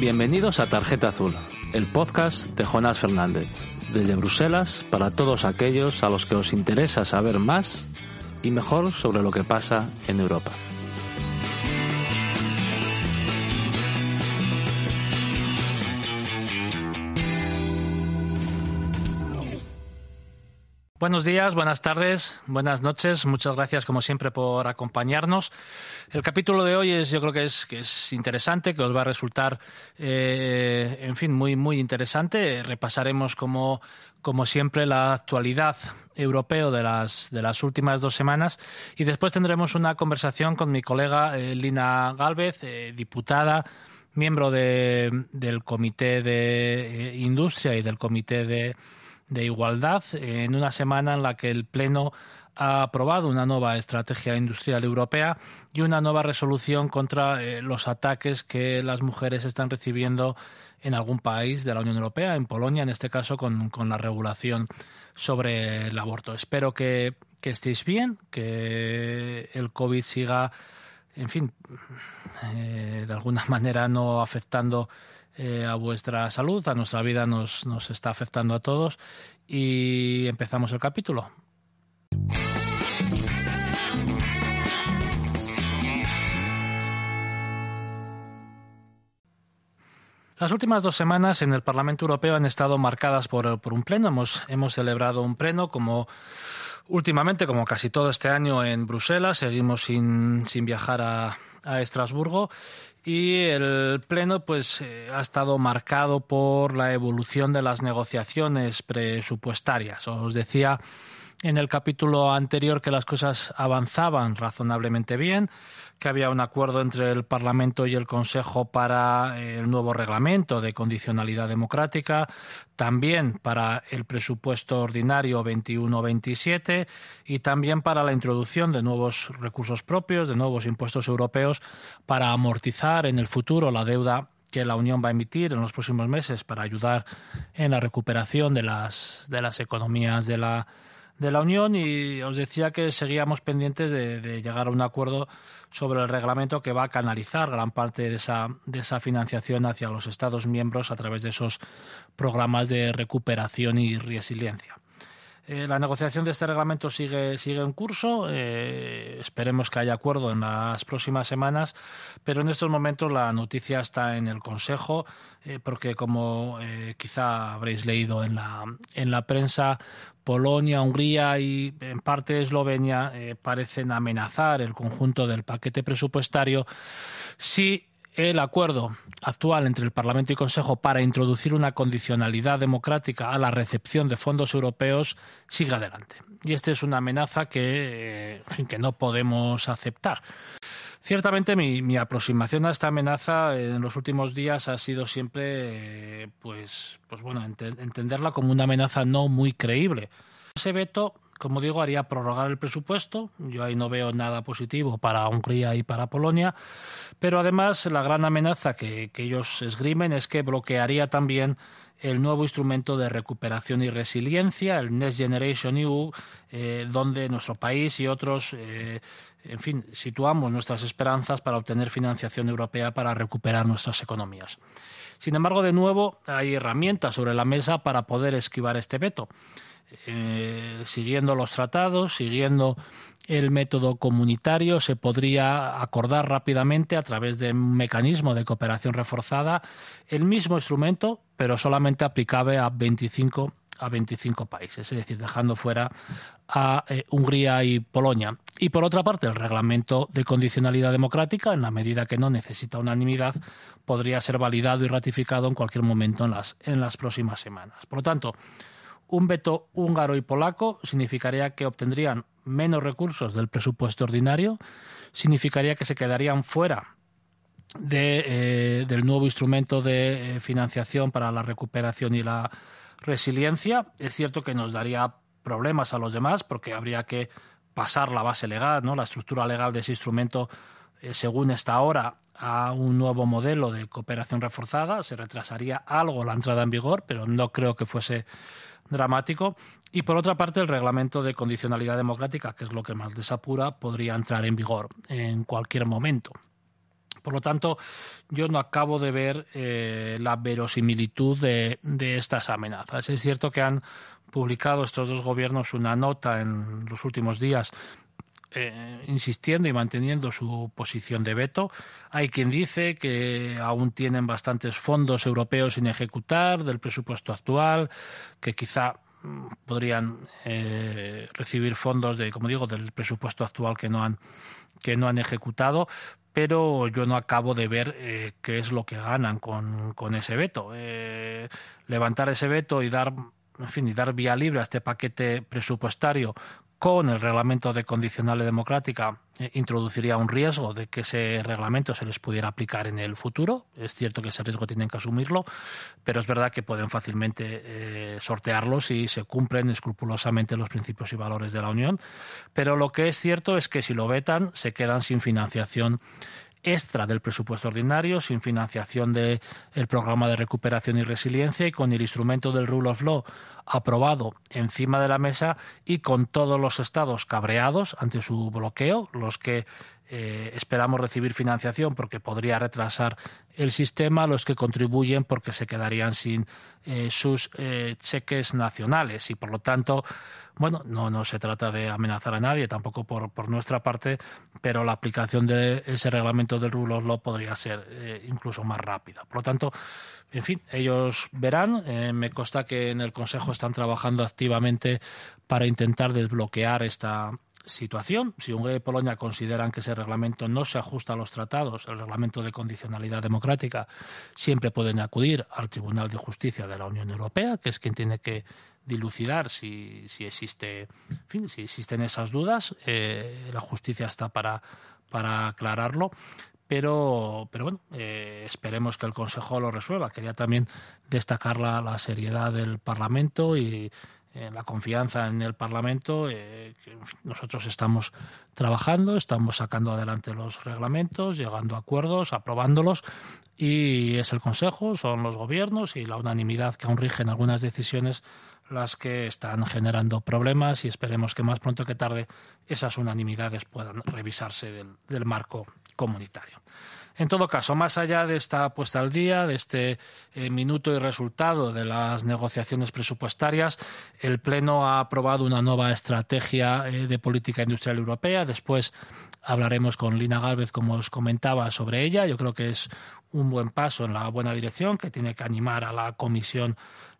Bienvenidos a Tarjeta Azul, el podcast de Jonás Fernández, desde Bruselas para todos aquellos a los que os interesa saber más y mejor sobre lo que pasa en Europa. Buenos días, buenas tardes, buenas noches. Muchas gracias, como siempre, por acompañarnos. El capítulo de hoy es, yo creo que es, que es interesante, que os va a resultar, eh, en fin, muy, muy interesante. Repasaremos, como, como siempre, la actualidad europeo de las, de las últimas dos semanas y después tendremos una conversación con mi colega eh, Lina Galvez, eh, diputada miembro de, del Comité de Industria y del Comité de de igualdad en una semana en la que el Pleno ha aprobado una nueva estrategia industrial europea y una nueva resolución contra eh, los ataques que las mujeres están recibiendo en algún país de la Unión Europea, en Polonia, en este caso, con, la regulación sobre el aborto. Espero que, estéis bien, que el COVID siga, en fin, eh, de alguna manera no afectando eh, a vuestra salud, a nuestra vida nos, nos está afectando a todos y empezamos el capítulo. Las últimas dos semanas en el Parlamento Europeo han estado marcadas por, por un pleno. Hemos, hemos, celebrado un pleno como últimamente, como casi todo este año en Bruselas. Seguimos sin, sin viajar a, a Estrasburgo y el pleno pues eh, ha estado marcado por la evolución de las negociaciones presupuestarias. Os decía en el capítulo anterior que las cosas avanzaban razonablemente bien, que había un acuerdo entre el Parlamento y el Consejo para eh, el nuevo reglamento de condicionalidad democrática, también para el presupuesto ordinario 21-27 y también para la introducción de nuevos recursos propios, de nuevos impuestos europeos para amortizar en el futuro la deuda que la Unión va a emitir en los próximos meses para ayudar en la recuperación de las, de las economías de la de la Unión y os decía que seguíamos pendientes de, llegar a un acuerdo sobre el reglamento que va a canalizar gran parte de esa, de esa financiación hacia los Estados miembros a través de esos programas de recuperación y resiliencia. Eh, la negociación de este reglamento sigue, sigue en curso. Eh, esperemos que haya acuerdo en las próximas semanas, pero en estos momentos la noticia está en el Consejo, eh, porque como quizá habréis leído en la, en la prensa, Polonia, Hungría y en parte Eslovenia parecen amenazar el conjunto del paquete presupuestario si el acuerdo actual entre el Parlamento y Consejo para introducir una condicionalidad democrática a la recepción de fondos europeos sigue adelante. Y esta es una amenaza que, que no podemos aceptar. Ciertamente mi, aproximación a esta amenaza en los últimos días ha sido siempre, pues, pues bueno, entenderla como una amenaza no muy creíble. Ese veto como digo, haría prorrogar el presupuesto. Yo ahí no veo nada positivo para Hungría y para Polonia. Pero además, la gran amenaza que, ellos esgrimen es que bloquearía también el nuevo instrumento de recuperación y resiliencia, el Next Generation EU, eh, donde nuestro país y otros, eh, en fin, situamos nuestras esperanzas para obtener financiación europea para recuperar nuestras economías. Sin embargo, de nuevo, hay herramientas sobre la mesa para poder esquivar este veto. Eh, siguiendo los tratados, siguiendo el método comunitario, se podría acordar rápidamente a través de un mecanismo de cooperación reforzada el mismo instrumento, pero solamente aplicable a 25 a 25 países, es decir, dejando fuera a eh, Hungría y Polonia. Y por otra parte, el reglamento de condicionalidad democrática, en la medida que no necesita unanimidad, podría ser validado y ratificado en cualquier momento en las, en las próximas semanas. Por lo tanto, un veto húngaro y polaco significaría que obtendrían menos recursos del presupuesto ordinario, significaría que se quedarían fuera de, eh, del nuevo instrumento de eh, financiación para la recuperación y la resiliencia. Es cierto que nos daría problemas a los demás porque habría que pasar la base legal, ¿no? la estructura legal de ese instrumento según está ahora a un nuevo modelo de cooperación reforzada. Se retrasaría algo la entrada en vigor, pero no creo que fuese dramático. Y por otra parte, el reglamento de condicionalidad democrática, que es lo que más desapura, podría entrar en vigor en cualquier momento. Por lo tanto, yo no acabo de ver eh, la verosimilitud de, estas amenazas. Es cierto que han publicado estos dos gobiernos una nota en los últimos días eh, insistiendo y manteniendo su posición de veto. Hay quien dice que aún tienen bastantes fondos europeos sin ejecutar del presupuesto actual, que quizá mm, podrían eh, recibir fondos de, como digo, del presupuesto actual que no han que no han ejecutado, pero yo no acabo de ver eh, qué es lo que ganan con, con ese veto. Levantar ese veto y dar, en fin, y dar vía libre a este paquete presupuestario con el reglamento de condicionales democrática eh, introduciría un riesgo de que ese reglamento se les pudiera aplicar en el futuro. Es cierto que ese riesgo tienen que asumirlo, pero es verdad que pueden fácilmente eh, sortearlo si se cumplen escrupulosamente los principios y valores de la Unión. Pero lo que es cierto es que si lo vetan, se quedan sin financiación extra del presupuesto ordinario, sin financiación del programa de recuperación y resiliencia y con el instrumento del Rule of Law aprobado encima de la mesa y con todos los estados cabreados ante su bloqueo, los que eh, esperamos recibir financiación porque podría retrasar el sistema, los que contribuyen porque se quedarían sin eh, sus eh, cheques nacionales y por lo tanto bueno, no, no se trata de amenazar a nadie, tampoco por, por nuestra parte, pero la aplicación de ese reglamento del rule of law podría ser incluso más rápida. Por lo tanto, en fin, ellos verán. me consta que en el Consejo están trabajando activamente para intentar desbloquear esta, situación. Si Hungría y Polonia consideran que ese reglamento no se ajusta a los tratados, el reglamento de condicionalidad democrática, siempre pueden acudir al Tribunal de Justicia de la Unión Europea, que es quien tiene que dilucidar si, si existe, fin, si existen esas dudas. Eh, la justicia está para, para aclararlo. Pero, pero bueno, eh, esperemos que el Consejo lo resuelva. Quería también destacar la, la seriedad del Parlamento y la confianza en el Parlamento. Eh, nosotros estamos trabajando, estamos sacando adelante los reglamentos, llegando a acuerdos, aprobándolos y es el Consejo, son los gobiernos y la unanimidad que aún rigen algunas decisiones las que están generando problemas y esperemos que más pronto que tarde esas unanimidades puedan revisarse del marco comunitario. En todo caso, más allá de esta puesta al día, de este eh, minuto y resultado de las negociaciones presupuestarias, el Pleno ha aprobado una nueva estrategia eh, de política industrial europea. Después hablaremos con Lina Galvez, como os comentaba, sobre ella. Yo creo que es un buen paso en la buena dirección que tiene que animar a la Comisión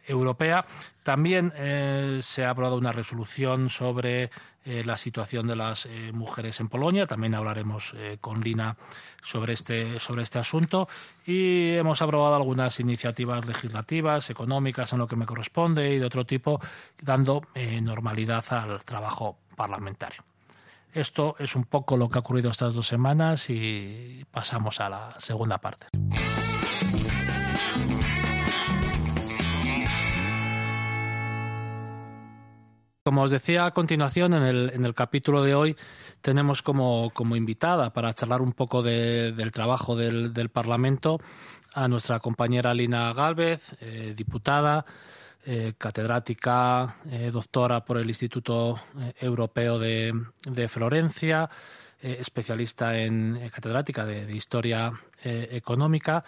Europea. También eh, se ha aprobado una resolución sobre eh, la situación de las eh, mujeres en Polonia. También hablaremos con Lina sobre este, sobre este asunto. Y hemos aprobado algunas iniciativas legislativas, económicas, en lo que me corresponde y de otro tipo, dando normalidad al trabajo parlamentario. Esto es un poco lo que ha ocurrido estas dos semanas y pasamos a la segunda parte. Como os decía a continuación, en el, en el capítulo de hoy tenemos como, como invitada para charlar un poco del trabajo del, del, Parlamento a nuestra compañera Lina Galvez, eh, diputada, eh, catedrática, eh, doctora por el Instituto Europeo de, de Florencia, especialista en catedrática de, de Historia Económica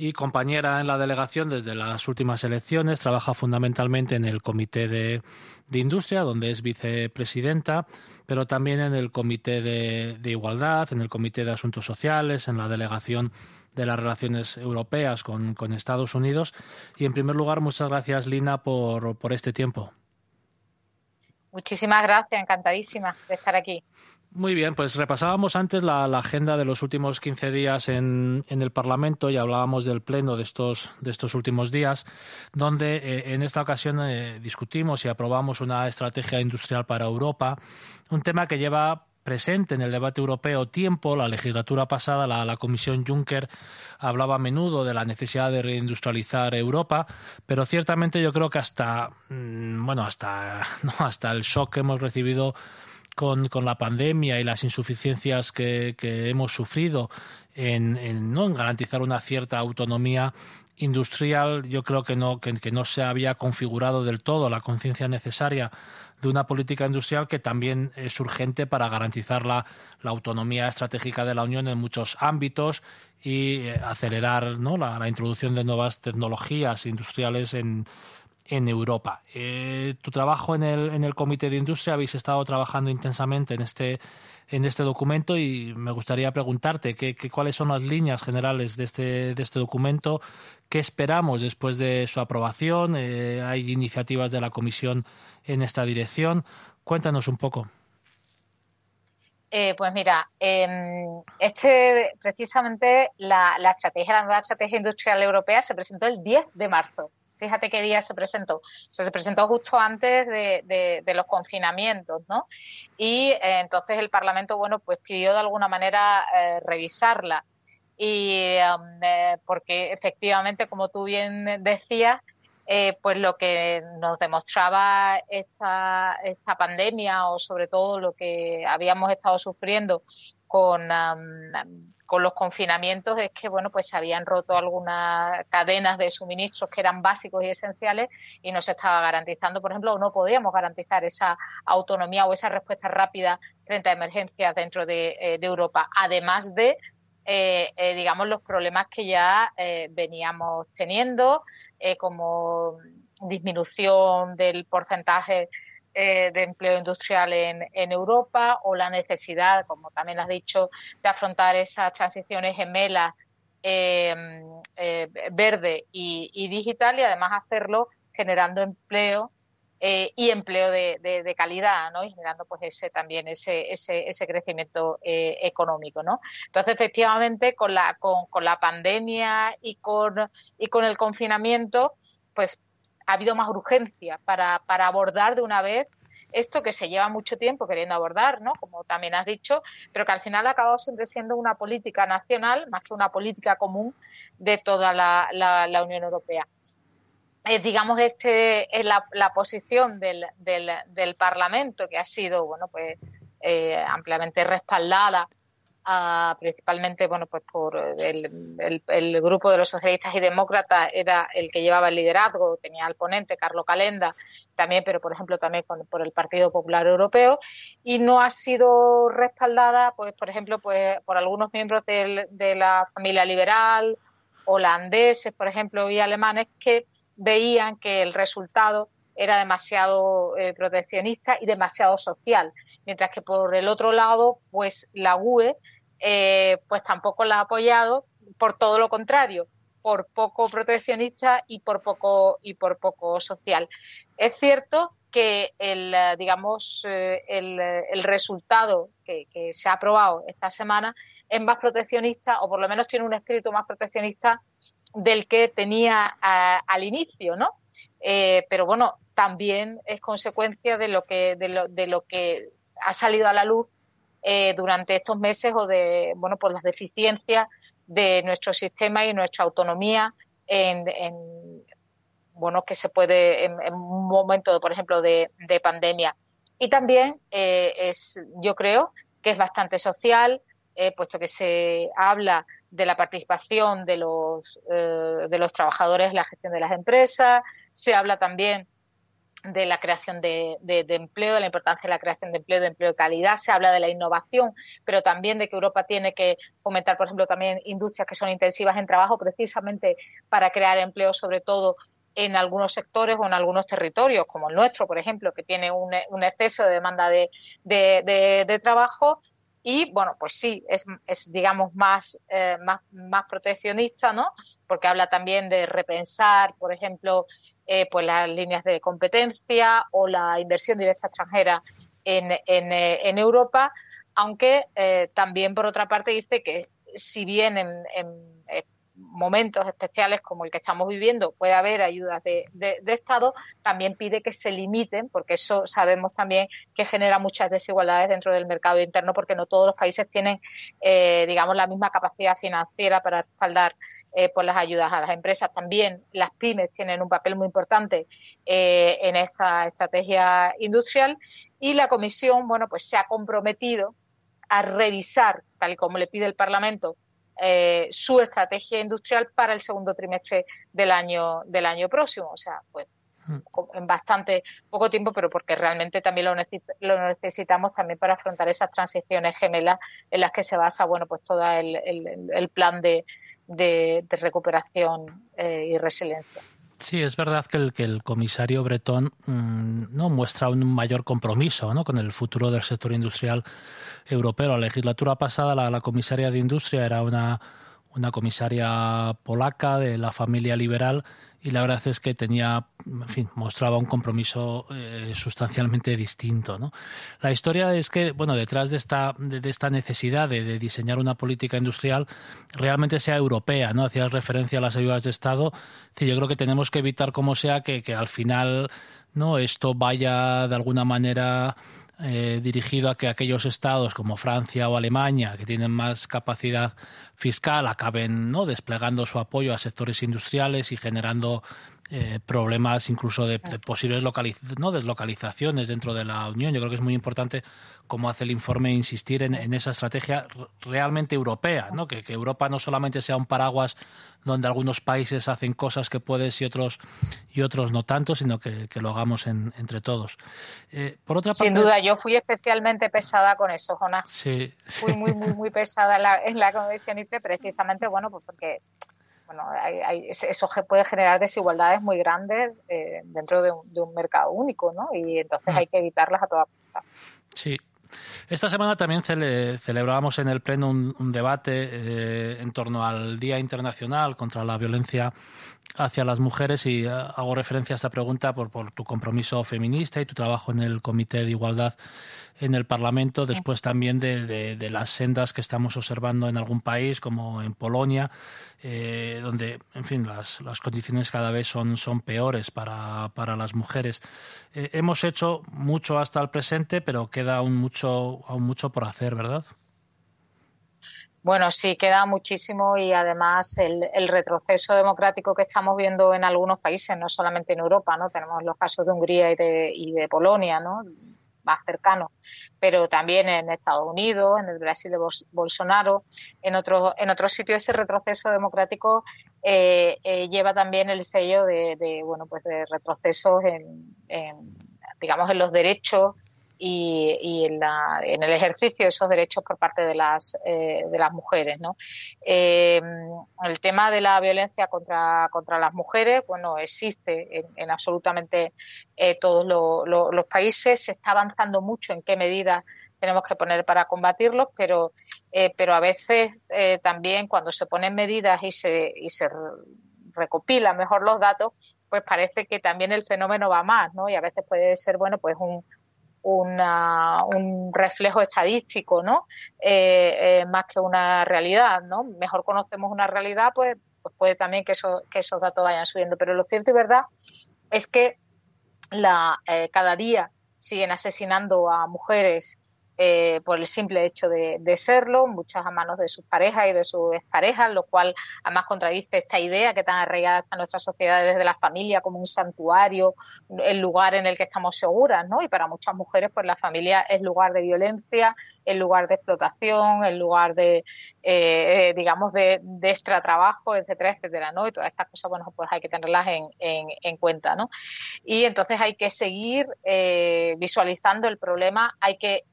y compañera en la delegación desde las últimas elecciones. Trabaja fundamentalmente en el Comité de, Industria, donde es vicepresidenta, pero también en el Comité de, Igualdad, en el Comité de Asuntos Sociales, en la delegación de las relaciones europeas con, con, Estados Unidos. Y en primer lugar, muchas gracias, Lina, por, por este tiempo. Muchísimas gracias, encantadísima de estar aquí. Muy bien, pues repasábamos antes la, agenda de los últimos 15 días en, en, el Parlamento y hablábamos del pleno de estos, de estos últimos días, donde eh, en esta ocasión eh, discutimos y aprobamos una estrategia industrial para Europa, un tema que lleva presente en el debate europeo tiempo. La legislatura pasada, la, Comisión Juncker hablaba a menudo de la necesidad de reindustrializar Europa, pero ciertamente yo creo que hasta, mm, bueno, hasta, no, hasta el shock que hemos recibido con, con, la pandemia y las insuficiencias que, hemos sufrido en, en, ¿no? en garantizar una cierta autonomía industrial yo creo que no, que, no se había configurado del todo la conciencia necesaria de una política industrial que también es urgente para garantizar la, autonomía estratégica de la Unión en muchos ámbitos y eh, acelerar ¿no? la, introducción de nuevas tecnologías industriales en, en Europa. Eh, tu trabajo en el, en el Comité de Industria, habéis estado trabajando intensamente en este en este documento y me gustaría preguntarte qué, cuáles son las líneas generales de este, de este documento, qué esperamos después de su aprobación, eh, hay iniciativas de la Comisión en esta dirección. Cuéntanos un poco. Eh, pues mira, em, este precisamente la, la estrategia, la nueva estrategia industrial europea se presentó el 10 de marzo. Fíjate qué día se presentó. Se presentó justo antes de, los confinamientos, ¿no? Y eh, entonces el Parlamento, bueno, pues pidió de alguna manera eh, revisarla. Y um, eh, porque efectivamente, como tú bien decías, pues lo que nos demostraba esta, esta pandemia o sobre todo lo que habíamos estado sufriendo con um, con los confinamientos es que bueno pues se habían roto algunas cadenas de suministros que eran básicos y esenciales y no se estaba garantizando por ejemplo no podíamos garantizar esa autonomía o esa respuesta rápida frente a emergencias dentro de, eh, Europa. Además de eh, eh, digamos los problemas que ya veníamos teniendo como disminución del porcentaje eh, de empleo industrial en, Europa o la necesidad, como también has dicho, de afrontar esas transiciones gemelas em, eh, verde y, digital y además hacerlo generando empleo eh, y empleo de, calidad, ¿no? Y generando pues ese también ese, ese, ese crecimiento económico, ¿no? Entonces, efectivamente, con la, con, con la pandemia y con, y con el confinamiento, pues ha habido más urgencia para, para abordar de una vez esto que se lleva mucho tiempo queriendo abordar, ¿no? Como también has dicho, pero que al final ha acabado siempre siendo una política nacional más que una política común de toda la, Unión Europea. Eh, digamos, este es la, la posición del, del, del, Parlamento que ha sido, bueno, pues eh, ampliamente respaldada principalmente bueno pues por el, el, grupo de los socialistas y demócratas era el que llevaba el liderazgo tenía al ponente Carlos Calenda también pero por ejemplo también por el Partido Popular Europeo y no ha sido respaldada pues por ejemplo pues por algunos miembros de la familia liberal holandeses por ejemplo y alemanes que veían que el resultado era demasiado eh, proteccionista y demasiado social mientras que por el otro lado pues la UE eh, pues tampoco la ha apoyado, por todo lo contrario, por poco proteccionista y por poco y por poco social. Es cierto que el digamos eh, el, resultado que, se ha aprobado esta semana es más proteccionista o por lo menos tiene un espíritu más proteccionista del que tenía al inicio, ¿no? Eh, pero bueno, también es consecuencia de lo que de lo, de lo que ha salido a la luz eh, durante estos meses o de bueno por las deficiencias de nuestro sistema y nuestra autonomía en, bueno que se puede en, un momento por ejemplo de, pandemia. Y también eh, es yo creo que es bastante social eh, puesto que se habla de la participación de los de los trabajadores en la gestión de las empresas se habla también de la creación de, empleo, de la importancia de la creación de empleo, de empleo de calidad. Se habla de la innovación, pero también de que Europa tiene que fomentar, por ejemplo, también industrias que son intensivas en trabajo precisamente para crear empleo, sobre todo en algunos sectores o en algunos territorios, como el nuestro, por ejemplo, que tiene un, exceso de demanda de, trabajo. Y bueno, pues sí, es, es digamos más, eh, más, más proteccionista, ¿no? Porque habla también de repensar, por ejemplo, eh, pues las líneas de competencia o la inversión directa extranjera en, en, eh, en Europa, aunque también por otra parte dice que si bien en, en momentos especiales como el que estamos viviendo puede haber ayudas de, Estado, también pide que se limiten, porque eso sabemos también que genera muchas desigualdades dentro del mercado interno, porque no todos los países tienen, eh, digamos, la misma capacidad financiera para respaldar eh, por las ayudas a las empresas. También las pymes tienen un papel muy importante eh, en esa estrategia industrial y la Comisión, bueno, pues se ha comprometido a revisar, tal como le pide el Parlamento, eh, su estrategia industrial para el segundo trimestre del año, del año próximo. O sea, pues en bastante poco tiempo, pero porque realmente también lo, lo, necesitamos también para afrontar esas transiciones gemelas en las que se basa, bueno, pues todo el, el, plan de, de, recuperación eh, y resiliencia. Sí, es verdad que el, que el comisario Bretón mm, no muestra un mayor compromiso ¿no? con el futuro del sector industrial europeo. La legislatura pasada, la, la comisaria de Industria era una, una comisaria polaca de la familia liberal y la verdad es que tenía, en fin, mostraba un compromiso eh, sustancialmente distinto. ¿no? La historia es que, bueno, detrás de esta, de, esta necesidad de, diseñar una política industrial realmente sea europea, ¿no? Hacías referencia a las ayudas de Estado. yo creo que tenemos que evitar como sea que, que al final no esto vaya de alguna manera eh, dirigido a que aquellos estados como Francia o Alemania, que tienen más capacidad fiscal, acaben ¿no? desplegando su apoyo a sectores industriales y generando eh, problemas incluso de, posibles ¿no? deslocalizaciones dentro de la Unión. Yo creo que es muy importante, como hace el informe, insistir en, esa estrategia realmente europea, ¿no? Que, Europa no solamente sea un paraguas donde algunos países hacen cosas que puedes y otros y otros no tanto, sino que, lo hagamos entre todos. Eh, por otra Sin duda, yo fui especialmente pesada con eso, Jonas. Sí. Fui muy, muy, muy pesada en la, en la Comisión ITRE precisamente, bueno, pues porque bueno, eso puede generar desigualdades muy grandes eh, dentro de un, mercado único, ¿no? Y entonces mm. hay que evitarlas a toda costa. Sí. Esta semana también celebrábamos en el Pleno un, debate eh, en torno al Día Internacional contra la Violencia hacia las mujeres y eh, hago referencia a esta pregunta por, por tu compromiso feminista y tu trabajo en el Comité de Igualdad en el Parlamento, después también de, de, las sendas que estamos observando en algún país, como en Polonia, eh, donde, en fin, las, las, condiciones cada vez son, son peores para, para las mujeres. Eh, hemos hecho mucho hasta el presente, pero queda aún mucho, aún mucho por hacer, ¿verdad? Bueno, sí, queda muchísimo y además el, el, retroceso democrático que estamos viendo en algunos países, no solamente en Europa, ¿no? Tenemos los casos de Hungría y de, y de Polonia, ¿no? más cercano, pero también en Estados Unidos, en el Brasil de Bolsonaro, en otros en otros sitios ese retroceso democrático eh, eh, lleva también el sello de, bueno pues de retrocesos en, digamos en los derechos y, en, la, en, el ejercicio de esos derechos por parte de las, eh, de las mujeres. ¿no? Eh, el tema de la violencia contra, contra las mujeres, bueno, existe en, absolutamente eh, todos los países, se está avanzando mucho en qué medidas tenemos que poner para combatirlos, pero, pero a veces también cuando se ponen medidas y se, y se recopilan mejor los datos, pues parece que también el fenómeno va más, ¿no? Y a veces puede ser, bueno, pues un, un reflejo estadístico, ¿no? Eh, eh, más que una realidad, ¿no? Mejor conocemos una realidad, pues, pues puede también que, eso, que esos datos vayan subiendo. Pero lo cierto y verdad es que eh, cada día siguen asesinando a mujeres eh, por el simple hecho de, serlo, muchas a manos de sus parejas y de sus exparejas, lo cual además contradice esta idea que tan arraigada está en nuestra sociedad desde la familia como un santuario, el lugar en el que estamos seguras, ¿no? Y para muchas mujeres, pues la familia es lugar de violencia, el lugar de explotación, el lugar de, eh, digamos, de, de extra trabajo, etcétera, etcétera, ¿no? Y todas estas cosas, bueno, pues hay que tenerlas en, en, cuenta, ¿no? Y entonces hay que seguir eh, visualizando el problema, hay que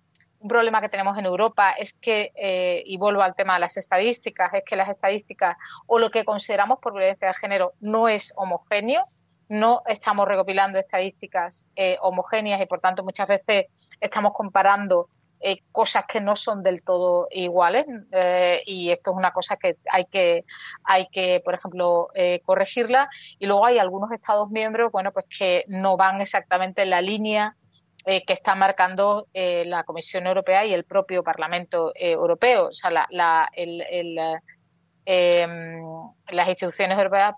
un problema que tenemos en Europa es que, eh, y vuelvo al tema de las estadísticas, es que las estadísticas o lo que consideramos por violencia de género no es homogéneo, no estamos recopilando estadísticas eh, homogéneas y por tanto muchas veces estamos comparando eh, cosas que no son del todo iguales eh, y esto es una cosa que hay que, hay que por ejemplo, corregirla. Y luego hay algunos Estados miembros, bueno, pues que no van exactamente en la línea que está marcando la Comisión Europea y el propio Parlamento Europeo. O sea, la, la, el, em, las instituciones europeas,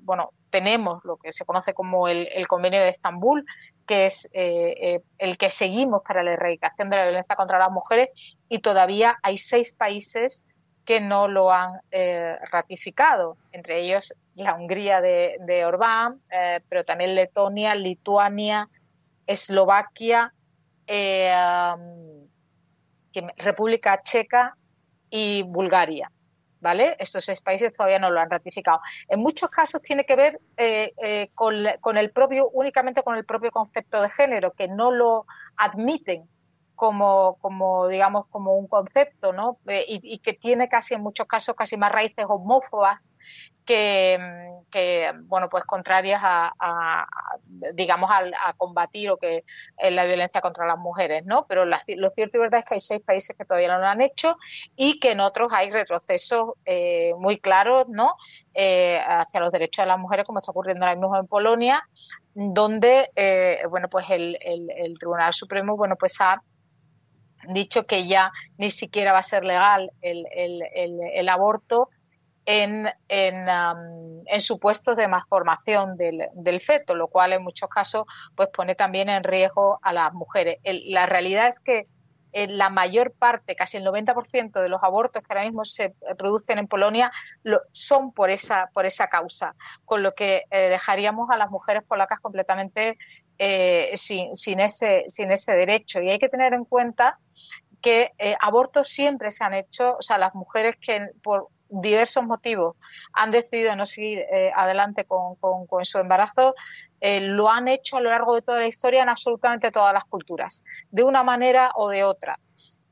bueno, tenemos lo que se conoce como el, convenio de Estambul, que es eh, eh, el que seguimos para la erradicación de la violencia contra las mujeres, y todavía hay seis países que no lo han eh, ratificado, entre ellos la Hungría de, de Orbán, pero también Letonia, Lituania, Eslovaquia, República Checa y Bulgaria. ¿vale? Estos seis países todavía no lo han ratificado. En muchos casos tiene que ver eh, eh, con, el propio, únicamente con el propio concepto de género, que no lo admiten como, digamos, como un concepto, ¿no? Eh, y, que tiene casi en muchos casos casi más raíces homófobas que, bueno, pues contrarias a, digamos, a, combatir o que la violencia contra las mujeres, ¿no? Pero lo cierto y verdad es que hay seis países que todavía no lo han hecho y que en otros hay retrocesos eh, muy claros, ¿no? Eh, hacia los derechos de las mujeres, como está ocurriendo ahora mismo en Polonia, donde, bueno, pues el, el Tribunal Supremo, bueno, pues ha dicho que ya ni siquiera va a ser legal el, el, el aborto en, en, supuestos de malformación del, del, feto, lo cual en muchos casos pues pone también en riesgo a las mujeres. la realidad es que la mayor parte, casi el 90% de los abortos que ahora mismo se producen en Polonia lo, son por esa, por esa causa, con lo que eh, dejaríamos a las mujeres polacas completamente eh, sin, sin, ese, sin ese derecho. Y hay que tener en cuenta que eh, abortos siempre se han hecho, o sea, las mujeres que por diversos motivos han decidido no seguir eh, adelante con, su embarazo, eh, lo han hecho a lo largo de toda la historia en absolutamente todas las culturas, de una manera o de otra.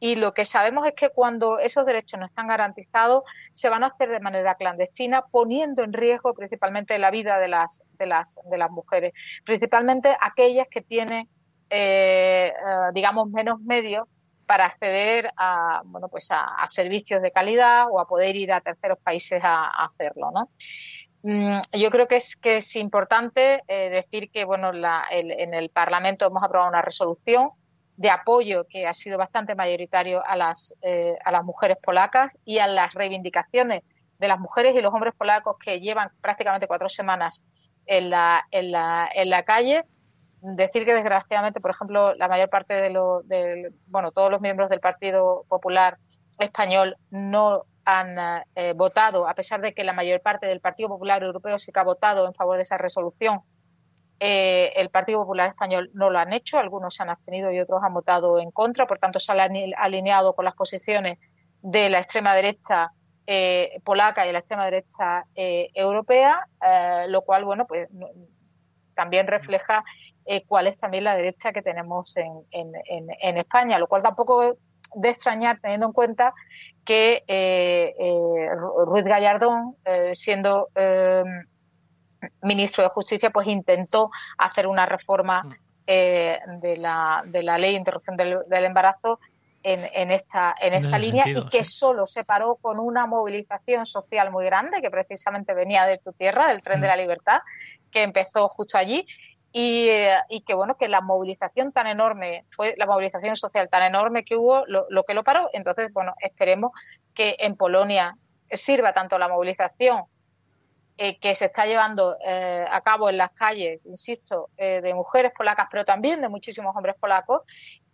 Y lo que sabemos es que cuando esos derechos no están garantizados, se van a hacer de manera clandestina, poniendo en riesgo principalmente la vida de las, de las, de las mujeres, principalmente aquellas que tienen, eh, digamos, menos medios para acceder a, bueno, pues a, servicios de calidad o a poder ir a terceros países a, hacerlo, ¿no? Mm, yo creo que es, que es importante eh, decir que bueno, en el Parlamento hemos aprobado una resolución de apoyo que ha sido bastante mayoritario a las, eh, a las mujeres polacas y a las reivindicaciones de las mujeres y los hombres polacos que llevan prácticamente cuatro semanas en la, en la, en la calle decir que desgraciadamente, por ejemplo, la mayor parte de los, bueno, todos los miembros del Partido Popular Español no han eh, votado, a pesar de que la mayor parte del Partido Popular Europeo sí que ha votado en favor de esa resolución, eh, el Partido Popular Español no lo han hecho, algunos se han abstenido y otros han votado en contra, por tanto se han alineado con las posiciones de la extrema derecha eh, polaca y la extrema derecha europea, lo cual, bueno, pues también refleja eh, cuál es también la derecha que tenemos en, en, España, lo cual tampoco de extrañar teniendo en cuenta que eh, eh, Ruiz Gallardón, siendo ministro de Justicia, pues intentó hacer una reforma mm. de, la, de la ley de interrupción del, embarazo en, en, esta, en esta línea y que solo se paró con una movilización social muy grande que precisamente venía de tu tierra, del tren de la mm. libertad, que empezó justo allí y, eh, y, que bueno que la movilización tan enorme fue la movilización social tan enorme que hubo lo, que lo paró. Entonces bueno esperemos que en Polonia sirva tanto la movilización eh, que se está llevando eh, a cabo en las calles insisto de mujeres polacas pero también de muchísimos hombres polacos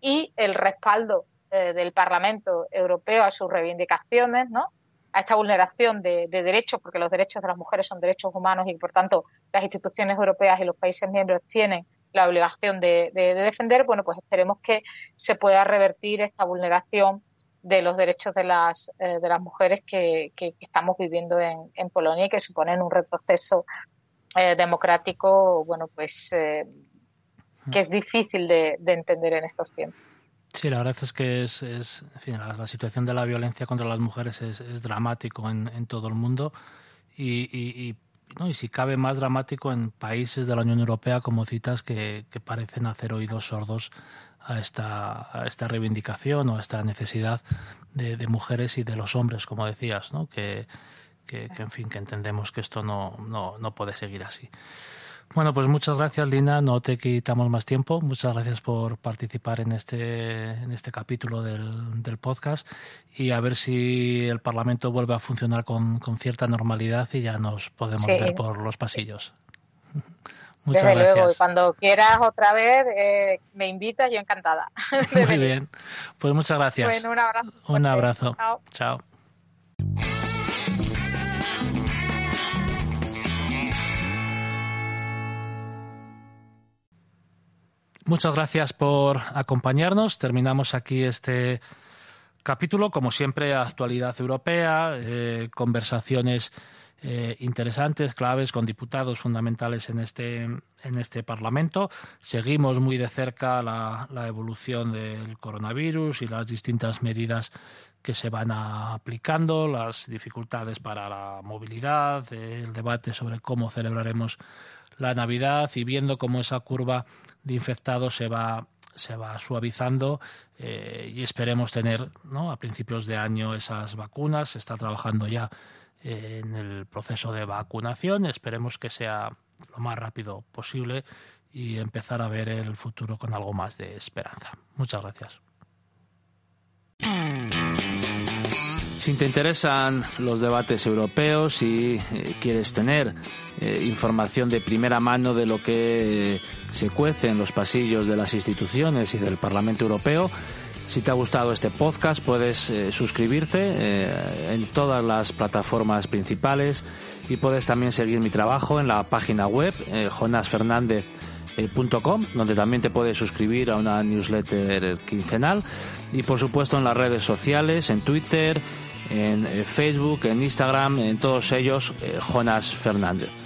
y el respaldo del Parlamento Europeo a sus reivindicaciones no a esta vulneración de, derechos, porque los derechos de las mujeres son derechos humanos y, por tanto, las instituciones europeas y los países miembros tienen la obligación de, defender, bueno, pues esperemos que se pueda revertir esta vulneración de los derechos de las, eh, de las mujeres que, estamos viviendo en, Polonia y que suponen un retroceso eh, democrático, bueno, pues eh, que es difícil de entender en estos tiempos. Sí, la verdad es que es, la, situación de la violencia contra las mujeres es, dramático en, todo el mundo y, ¿no? y si cabe más dramático en países de la Unión Europea como citas que, parecen hacer oídos sordos a esta, esta reivindicación o a esta necesidad de, de mujeres y de los hombres, como decías, ¿no? que, que, que, en fin, que entendemos que esto no, no, no puede seguir así. Bueno, pues muchas gracias, Lina. No te quitamos más tiempo. Muchas gracias por participar en este, en este capítulo del, del podcast y a ver si el Parlamento vuelve a funcionar con, con cierta normalidad y ya nos podemos sí. ver por los pasillos. Muchas Desde gracias. luego, y cuando quieras otra vez, eh, me invitas, yo encantada. Muy bien, pues muchas gracias. Bueno, un abrazo. Un abrazo. Chao. Chao. Muchas gracias por acompañarnos. Terminamos aquí este capítulo. Como siempre, actualidad europea, eh, conversaciones eh, interesantes, claves con diputados fundamentales en este, en este Parlamento. Seguimos muy de cerca la, la evolución del coronavirus y las distintas medidas que se van aplicando, las dificultades para la movilidad, el debate sobre cómo celebraremos la Navidad y viendo cómo esa curva de infectados se va se va suavizando eh, y esperemos tener ¿no? a principios de año esas vacunas. Se está trabajando ya eh, en el proceso de vacunación. Esperemos que sea lo más rápido posible y empezar a ver el futuro con algo más de esperanza. Muchas gracias. Si te interesan los debates europeos y eh, quieres tener eh, información de primera mano de lo que se cuece en los pasillos de las instituciones y del Parlamento Europeo, si te ha gustado este podcast puedes eh, suscribirte en todas las plataformas principales y puedes también seguir mi trabajo en la página web jonasfernandez.com donde también te puedes suscribir a una newsletter quincenal y por supuesto en las redes sociales, en Twitter, en eh, Facebook, en Instagram, en todos ellos, eh, Jonas Fernández.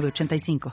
85.